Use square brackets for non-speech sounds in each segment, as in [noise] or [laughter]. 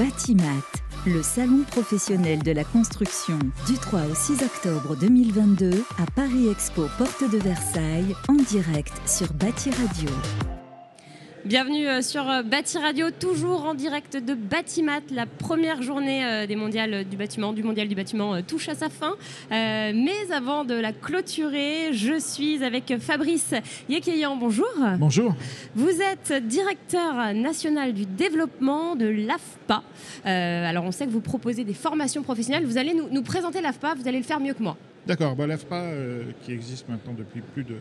Batimat, le salon professionnel de la construction, du 3 au 6 octobre 2022 à Paris Expo Porte de Versailles, en direct sur Bati Radio. Bienvenue euh, sur euh, Bâti Radio, toujours en direct de Batimat. La première journée euh, des mondiales du bâtiment, du mondial du bâtiment touche à sa fin. mais avant de la clôturer, je suis avec Fabrice Yekeyan. Bonjour. Bonjour. Vous êtes directeur national du développement de l'AFPA. alors on sait que vous proposez des formations professionnelles. Vous allez nous, présenter l'AFPA, vous allez le faire mieux que moi. D'accord. Bah, L'AFPA, qui existe maintenant depuis plus de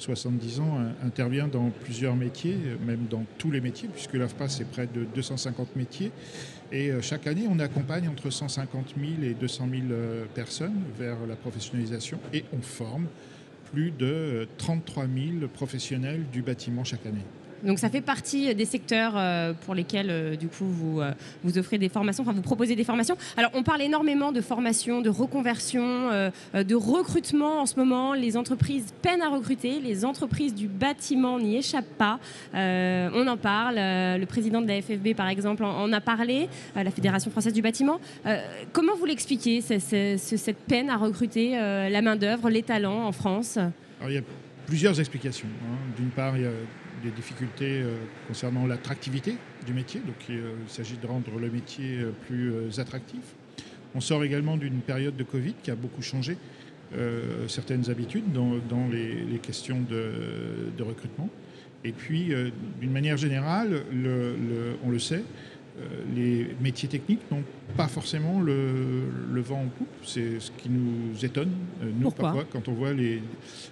70 ans, euh, intervient dans plusieurs métiers, euh, même dans tous les métiers, puisque l'AFPA, c'est près de 250 métiers. Et euh, chaque année, on accompagne entre 150 000 et 200 000 personnes vers la professionnalisation et on forme plus de 33 000 professionnels du bâtiment chaque année. Donc ça fait partie des secteurs euh, pour lesquels euh, du coup vous, euh, vous offrez des formations, enfin vous proposez des formations. Alors on parle énormément de formation, de reconversion, de recrutement en ce moment. Les entreprises peinent à recruter, les entreprises du bâtiment n'y échappent pas. on en parle. le président de la FFB par exemple en, a parlé, la Fédération française du bâtiment. comment vous l'expliquez cette peine à recruter la main d'œuvre, les talents en France? Alors, il y a plusieurs explications. Hein. D'une part, il y a des difficultés euh, concernant l'attractivité du métier. Donc euh, il s'agit de rendre le métier euh, plus attractif. On sort également d'une période de Covid qui a beaucoup changé certaines habitudes dans, les, questions de, recrutement. Et puis, d'une manière générale, on le sait, les métiers techniques n'ont pas forcément le, vent en poupe. C'est ce qui nous étonne, nous, parfois, quand on voit les.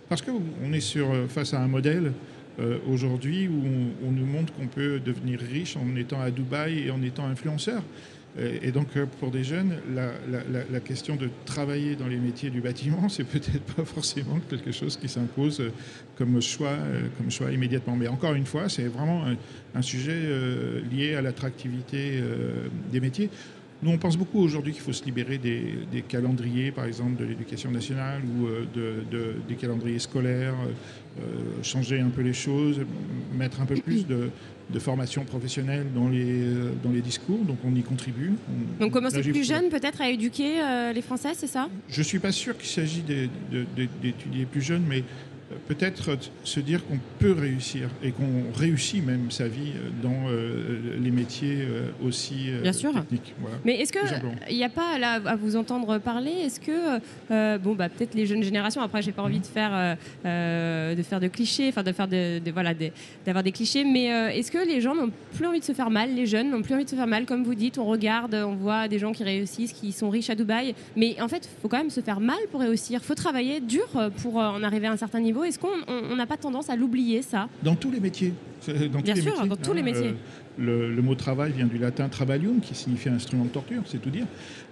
Parce qu'on est sur, face à un modèle euh, aujourd'hui où on, nous montre qu'on peut devenir riche en étant à Dubaï et en étant influenceur. Et donc, euh, pour des jeunes, la, question de travailler dans les métiers du bâtiment, [laughs] c'est peut-être pas forcément quelque chose qui s'impose comme choix, euh, comme choix immédiatement. Mais encore une fois, c'est vraiment un, sujet lié à l'attractivité des métiers. Nous, on pense beaucoup aujourd'hui qu'il faut se libérer des, calendriers, par exemple, de l'éducation nationale ou de, des calendriers scolaires, euh, changer un peu les choses, mettre un peu plus de, formation professionnelle dans les, euh, dans les discours, donc on y contribue. donc commencer plus jeune peut-être à éduquer euh, les Français, c'est ça? Je ne suis pas sûr qu'il s'agit d'étudier plus jeune, mais peut-être se dire qu'on peut réussir et qu'on réussit même sa vie dans euh, les métiers euh, aussi euh, Bien sûr. techniques. Mais est-ce qu'il n'y a pas, là, à vous entendre parler, est-ce que, bon, bah, peut-être les jeunes générations, après, j'ai pas envie de faire, de faire de clichés, enfin, de faire de, voilà, d'avoir des clichés, mais est-ce que les gens n'ont plus envie de se faire mal, les jeunes n'ont plus envie de se faire mal, comme vous dites, on regarde, on voit des gens qui réussissent, qui sont riches à Dubaï, mais en fait, il faut quand même se faire mal pour réussir, il faut travailler dur pour en arriver à un certain niveau. Est-ce qu'on n'a pas tendance à l'oublier, ça? Dans tous les métiers. Dans Bien sûr, dans tous les hein, métiers. Euh, le, mot travail vient du latin travalium, qui signifie instrument de torture, c'est tout dire.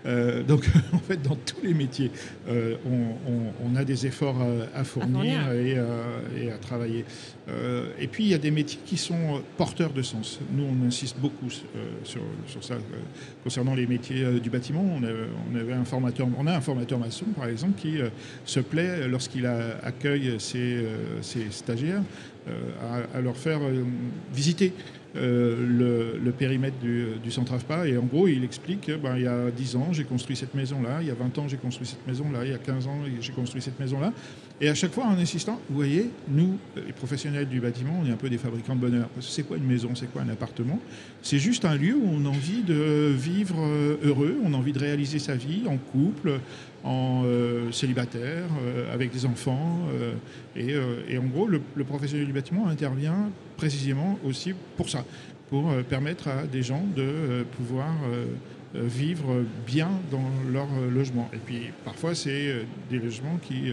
Euh, donc, [laughs] en fait, dans tous les métiers, euh, on, a des efforts à, fournir, Et, à travailler. et puis, il y a des métiers qui sont porteurs de sens. Nous, on insiste beaucoup sur, ça. concernant les métiers du bâtiment, on, avait un formateur, on a un formateur maçon, par exemple, qui se plaît, lorsqu'il accueille ses, ses stagiaires, à, leur faire visiter euh, le, périmètre du, du, centre AFPA. Et en gros, il explique ben, il y a 10 ans, j'ai construit cette maison-là, il y a 20 ans, j'ai construit cette maison-là, il y a 15 ans, j'ai construit cette maison-là. Et à chaque fois, en insistant, vous voyez, nous, les professionnels du bâtiment, on est un peu des fabricants de bonheur. Parce que c'est quoi une maison? C'est quoi un appartement? C'est juste un lieu où on a envie de vivre euh, heureux, on a envie de réaliser sa vie en couple, en euh, célibataire, avec des enfants. et, en gros, le, professionnel du bâtiment intervient précisément aussi pour ça, pour euh, permettre à des gens de euh, pouvoir euh, vivre bien dans leur logement. Et puis parfois, c'est des logements qui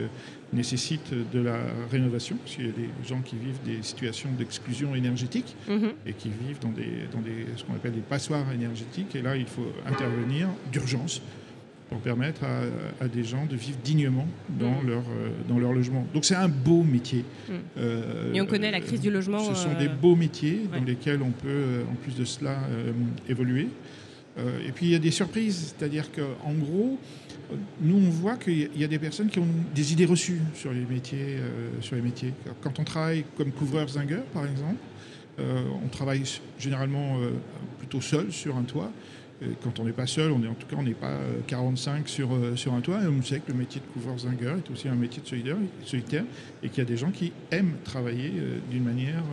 nécessitent de la rénovation, parce qu'il y a des gens qui vivent des situations d'exclusion énergétique mhm. et qui vivent dans, des, dans des, ce qu'on appelle des passoires énergétiques. Et là, il faut intervenir d'urgence pour permettre à, des gens de vivre dignement dans, mm. leur, euh, dans leur logement. Donc c'est un beau métier. Mm. Euh, et on connaît la crise du logement. Ce sont des euh, beaux métiers dans lesquels on peut, en plus de cela, évoluer. Et puis il y a des surprises, c'est-à-dire qu'en gros, nous on voit qu'il y a des personnes qui ont des idées reçues sur les métiers. sur les métiers. Quand on travaille comme couvreur zingueur, par exemple, on travaille généralement plutôt seul sur un toit. Quand on n'est pas seul, on est en tout cas on n'est pas 45 sur, sur un toit. Et on sait que le métier de couvreur-zingueur est aussi un métier de solitaire, solitaire et qu'il y a des gens qui aiment travailler d'une manière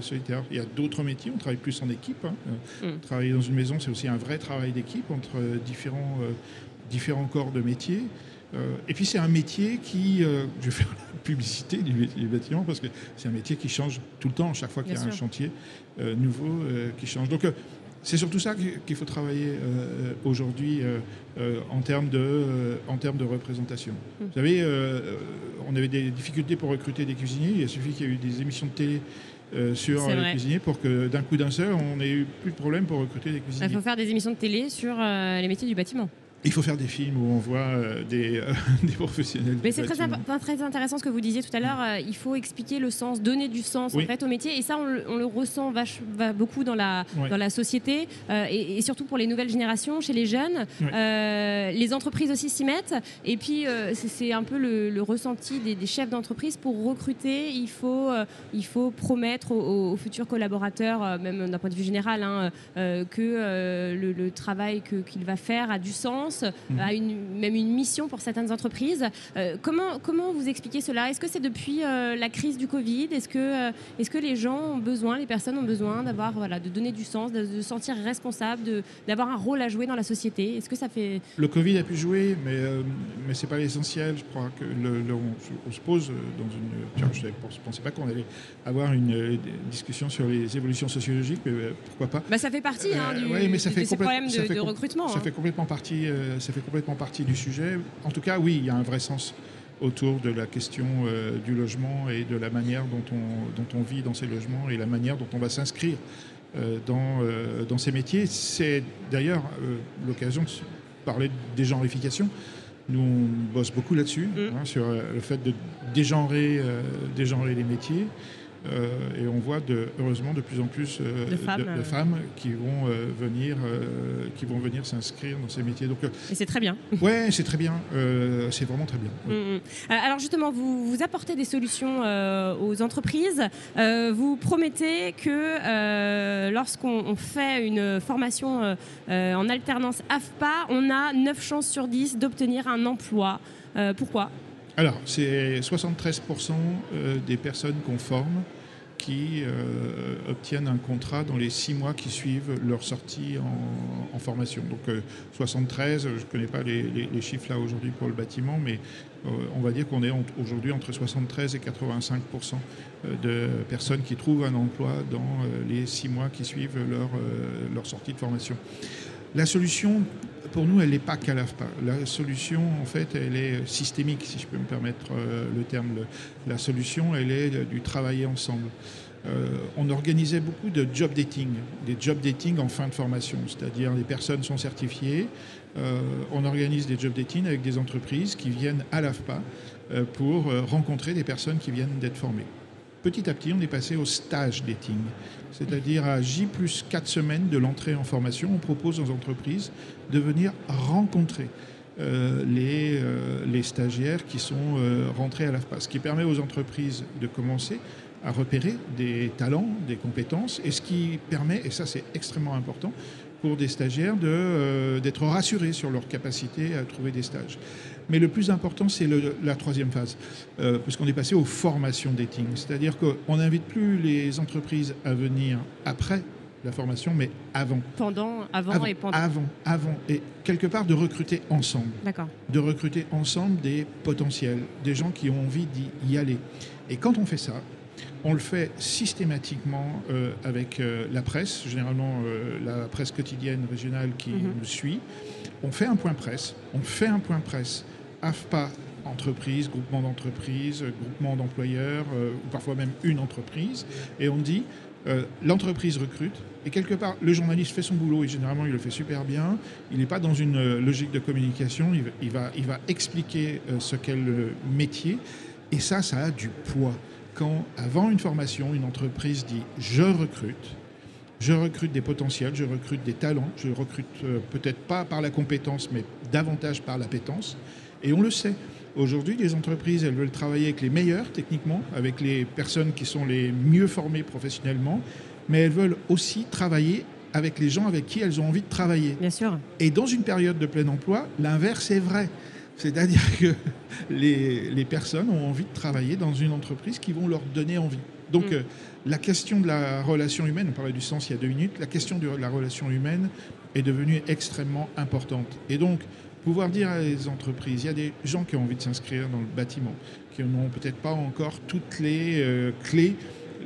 solitaire. Il y a d'autres métiers, on travaille plus en équipe. Hein. Mm. Travailler dans une maison, c'est aussi un vrai travail d'équipe entre différents, différents corps de métiers. Euh, et puis c'est un métier qui, euh, je vais faire la publicité du, bâtiment parce que c'est un métier qui change tout le temps, chaque fois qu'il y a un chantier euh, nouveau qui change. Donc c'est surtout ça qu'il faut travailler aujourd'hui en, termes de, en termes de représentation. Mmh. Vous savez, on avait des difficultés pour recruter des cuisiniers, il a suffi qu'il y ait eu des émissions de télé sur les cuisiniers pour que d'un coup d'un seul, on ait eu plus de problème pour recruter des cuisiniers. Il faut faire des émissions de télé sur les métiers du bâtiment. Il faut faire des films où on voit euh, des, euh, [laughs] des, professionnels. Mais c'est très, très, intéressant ce que vous disiez tout à l'heure. Euh, il faut expliquer le sens, donner du sens en fait, au métier. Et ça, on, le ressent vache, beaucoup dans la, dans la société et, surtout pour les nouvelles générations, chez les jeunes. les entreprises aussi s'y mettent. Et puis, c'est un peu le, ressenti des, chefs d'entreprise. Pour recruter, il faut, il faut promettre aux, futurs collaborateurs, même d'un point de vue général, hein, que le, le, travail qu'il va faire a du sens Mhm. à une, même une mission pour certaines entreprises. Euh, comment, comment vous expliquez cela? Est-ce que c'est depuis euh, la crise du Covid? Est-ce que, euh, est-ce que les gens ont besoin, les personnes ont besoin d'avoir, voilà, de donner du sens, de, se sentir responsable, de, d'avoir un rôle à jouer dans la société? Est-ce que ça fait... Le Covid a pu jouer, mais, mais ce n'est pas l'essentiel. Je crois que le, on, se pose dans une... je ne pensais pas qu'on allait avoir une discussion sur les évolutions sociologiques, mais pourquoi pas? Bah, Ça fait partie hein, du, mais ça fait de ces problèmes de, recrutement. Ça hein. fait complètement partie euh, ça fait complètement partie du sujet. En tout cas, oui, il y a un vrai sens autour de la question euh, du logement et de la manière dont on, dont on vit dans ces logements et la manière dont on va s'inscrire euh, dans, dans ces métiers. C'est d'ailleurs l'occasion de parler de genrification. Nous, on bosse beaucoup là-dessus, mmh. hein, sur le fait de dégenrer, dégenrer les métiers. Euh, et on voit de, heureusement de plus en plus euh, de, femmes, qui vont euh, venir, qui vont venir s'inscrire dans ces métiers. Donc, et c'est très bien. [laughs] Ouais, c'est très bien. c'est vraiment très bien. Mm, mm. Alors justement, vous, vous apportez des solutions aux entreprises. vous promettez que lorsqu'on fait une formation en alternance AFPA, on a 9 chances sur 10 d'obtenir un emploi. pourquoi? Alors, c'est 73% euh, des personnes qu'on forme qui euh, obtiennent un contrat dans les six mois qui suivent leur sortie en, formation. Donc 73, euh, je ne connais pas les, chiffres là aujourd'hui pour le bâtiment, mais on va dire qu'on est aujourd'hui entre 73 et 85% de personnes qui trouvent un emploi dans les six mois qui suivent leur sortie de formation. La solution, pour nous, elle n'est pas qu'à l'AFPA. La solution, en fait, elle est systémique, si je peux me permettre euh, le terme. La solution, elle est du travailler ensemble. Euh, on organisait beaucoup de job dating, des job dating en fin de formation, c'est-à-dire les personnes sont certifiées. Euh, on organise des job dating avec des entreprises qui viennent à l'AFPA pour rencontrer des personnes qui viennent d'être formées petit à petit, on est passé au stage dating, c'est-à-dire à J plus 4 semaines de l'entrée en formation, on propose aux entreprises de venir rencontrer euh, les, euh, les, stagiaires qui sont euh, rentrés à l'AFPA, ce qui permet aux entreprises de commencer à repérer des talents, des compétences, et ce qui permet, et ça c'est extrêmement important, pour des stagiaires d'être rassurés sur leur capacité à trouver des stages. Mais le plus important, c'est la troisième phase, euh, puisqu'on est passé aux formations dating. C'est-à-dire qu'on n'invite plus les entreprises à venir après la formation, mais avant. Pendant, avant, et pendant. Avant, avant. Et quelque part de recruter ensemble. D'accord. De recruter ensemble des potentiels, des gens qui ont envie d'y aller. Et quand on fait ça, on le fait systématiquement euh, avec euh, la presse, généralement la presse quotidienne régionale qui mhm. nous suit. On fait un point presse, on fait un point presse AFPA entreprise, groupement d'entreprises, groupement d'employeurs, euh, ou parfois même une entreprise, et on dit euh, l'entreprise recrute, et quelque part, le journaliste fait son boulot, et généralement il le fait super bien, il n'est pas dans une euh, logique de communication, il, va, il va expliquer ce qu'est le métier, et ça, ça a du poids. Quand, avant une formation, une entreprise dit je recrute, je recrute des potentiels, je recrute des talents, je recrute peut-être pas par la compétence, mais davantage par l'appétence, et on le sait. Aujourd'hui, les entreprises, elles veulent travailler avec les meilleurs techniquement, avec les personnes qui sont les mieux formées professionnellement, mais elles veulent aussi travailler avec les gens avec qui elles ont envie de travailler. Bien sûr. Et dans une période de plein emploi, l'inverse est vrai. C'est-à-dire que les, personnes ont envie de travailler dans une entreprise qui vont leur donner envie. Donc mm. euh, la question de la relation humaine, on parlait du sens il y a deux minutes, la question de la relation humaine est devenue extrêmement importante. Et donc, pouvoir dire à les entreprises, il y a des gens qui ont envie de s'inscrire dans le bâtiment, qui n'ont peut-être pas encore toutes les euh, clés,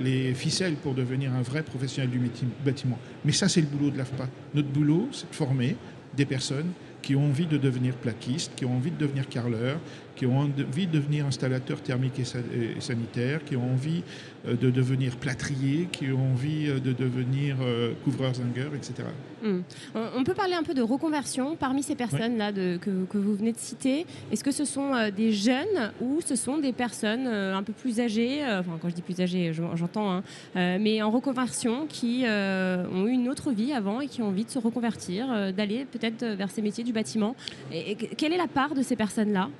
les ficelles pour devenir un vrai professionnel du bâtiment. Mais ça, c'est le boulot de l'AFPA. Notre boulot, c'est de former des personnes qui ont envie de devenir plaquistes, qui ont envie de devenir carreleurs, qui ont envie de devenir installateurs thermiques et, sanitaires, qui ont envie euh, de devenir plâtriers, qui ont envie euh, de devenir euh, couvreurs zingueurs, etc. Hmm. On peut parler un peu de reconversion parmi ces personnes-là que, que, vous venez de citer. Est-ce que ce sont des jeunes ou ce sont des personnes un peu plus âgées, enfin quand je dis plus âgées, j'entends, hein, mais en reconversion qui ont eu une autre vie avant et qui ont envie de se reconvertir, d'aller peut-être vers ces métiers du bâtiment? et quelle est la part de ces personnes-là?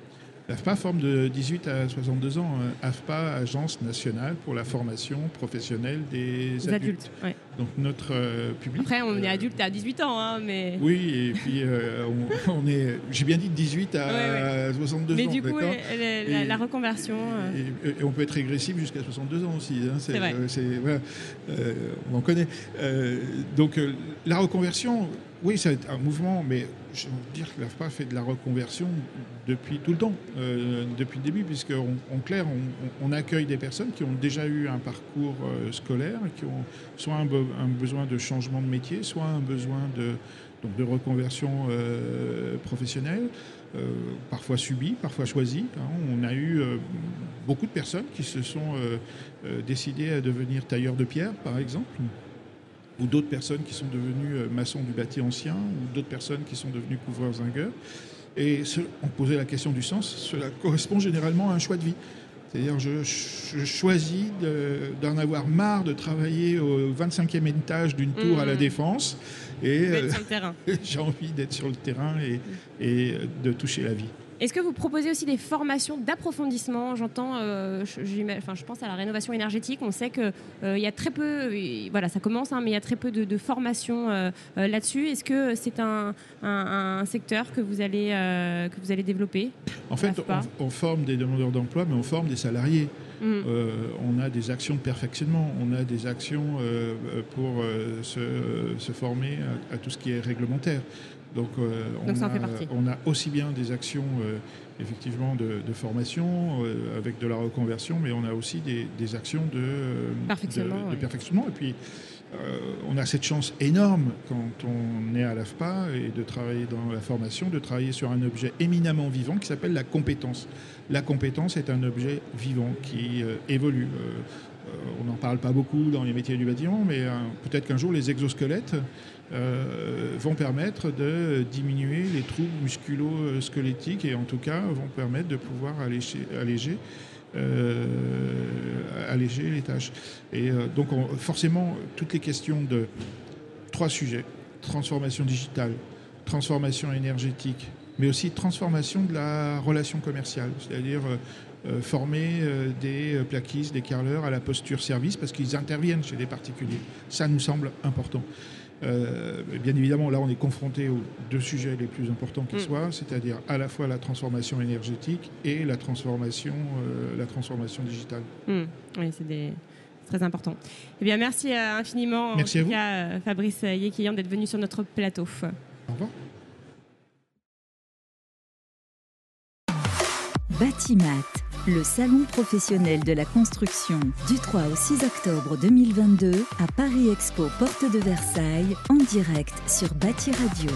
L'AFPA forme de 18 à 62 ans. AFPA, Agence nationale pour la formation professionnelle des adultes. Donc notre euh, public. Après, on est euh, adulte à 18 ans, hein, mais. Oui, et puis euh, on, [laughs] est. J'ai bien dit de 18 à 62 ans. Mais du coup, la, reconversion. Et, on peut être régressif jusqu'à 62 ans aussi. Hein, c'est vrai. on en connaît. donc la reconversion, oui, c'est un mouvement, mais je veux dire que l'AFPA fait de la reconversion depuis tout le temps, euh, depuis le début, puisqu'en en clair, on, accueille des personnes qui ont déjà eu un parcours euh, scolaire, qui ont soit un, besoin de changement de métier, soit un besoin de, de reconversion euh, professionnelle, parfois subie, parfois choisie. Hein. On a eu beaucoup de personnes qui se sont décidées à devenir tailleurs de pierre, par exemple ou d'autres personnes qui sont devenues euh, maçons du bâti ancien, ou d'autres personnes qui sont devenues couvreurs zingueurs. Et on posait la question du sens, cela correspond généralement à un choix de vie. C'est-à-dire, je, choisis d'en avoir marre de travailler au 25e étage d'une tour à la mmh. Défense. Et euh, [laughs] j'ai envie d'être sur le terrain et, et de toucher la vie. Est-ce que vous proposez aussi des formations d'approfondissement? J'entends, euh, je, enfin, je pense à la rénovation énergétique. On sait qu'il euh, y a très peu, voilà, ça commence, hein, mais il y a très peu de, formations euh, là-dessus. Est-ce que c'est un, secteur que vous allez, que vous allez développer? En fait, on, forme des demandeurs d'emploi, mais on forme des salariés. Mm. on a des actions de perfectionnement, on a des actions pour se, former à, tout ce qui est réglementaire. Donc, euh, on, a, aussi bien des actions euh, effectivement de, formation euh, avec de la reconversion, mais on a aussi des, actions de perfectionnement. De, perfectionnement. Et puis, on a cette chance énorme quand on est à l'AFPA et de travailler dans la formation, de travailler sur un objet éminemment vivant qui s'appelle la compétence. La compétence est un objet vivant qui évolue. On n'en parle pas beaucoup dans les métiers du bâtiment, mais peut-être qu'un jour les exosquelettes euh, vont permettre de diminuer les troubles musculo-squelettiques et en tout cas vont permettre de pouvoir alléger, euh, les tâches. Et euh, donc forcément, toutes les questions de trois sujets, transformation digitale, transformation énergétique, mais aussi transformation de la relation commerciale, c'est-à-dire former des plaquistes, des carleurs à la posture service parce qu'ils interviennent chez des particuliers. Ça nous semble important. Euh, bien évidemment, là, on est confronté aux deux sujets les plus importants qui mm. soient, c'est-à-dire à la fois la transformation énergétique et la transformation, euh, la transformation digitale. Mm. Oui, c'est très important. Eh bien, merci euh, infiniment, merci en tout cas, Fabrice Yekiyan, d'être venu sur notre plateau. Au revoir. Batimat le salon professionnel de la construction du 3 au 6 octobre 2022 à Paris Expo Porte de Versailles en direct sur Bâti Radio.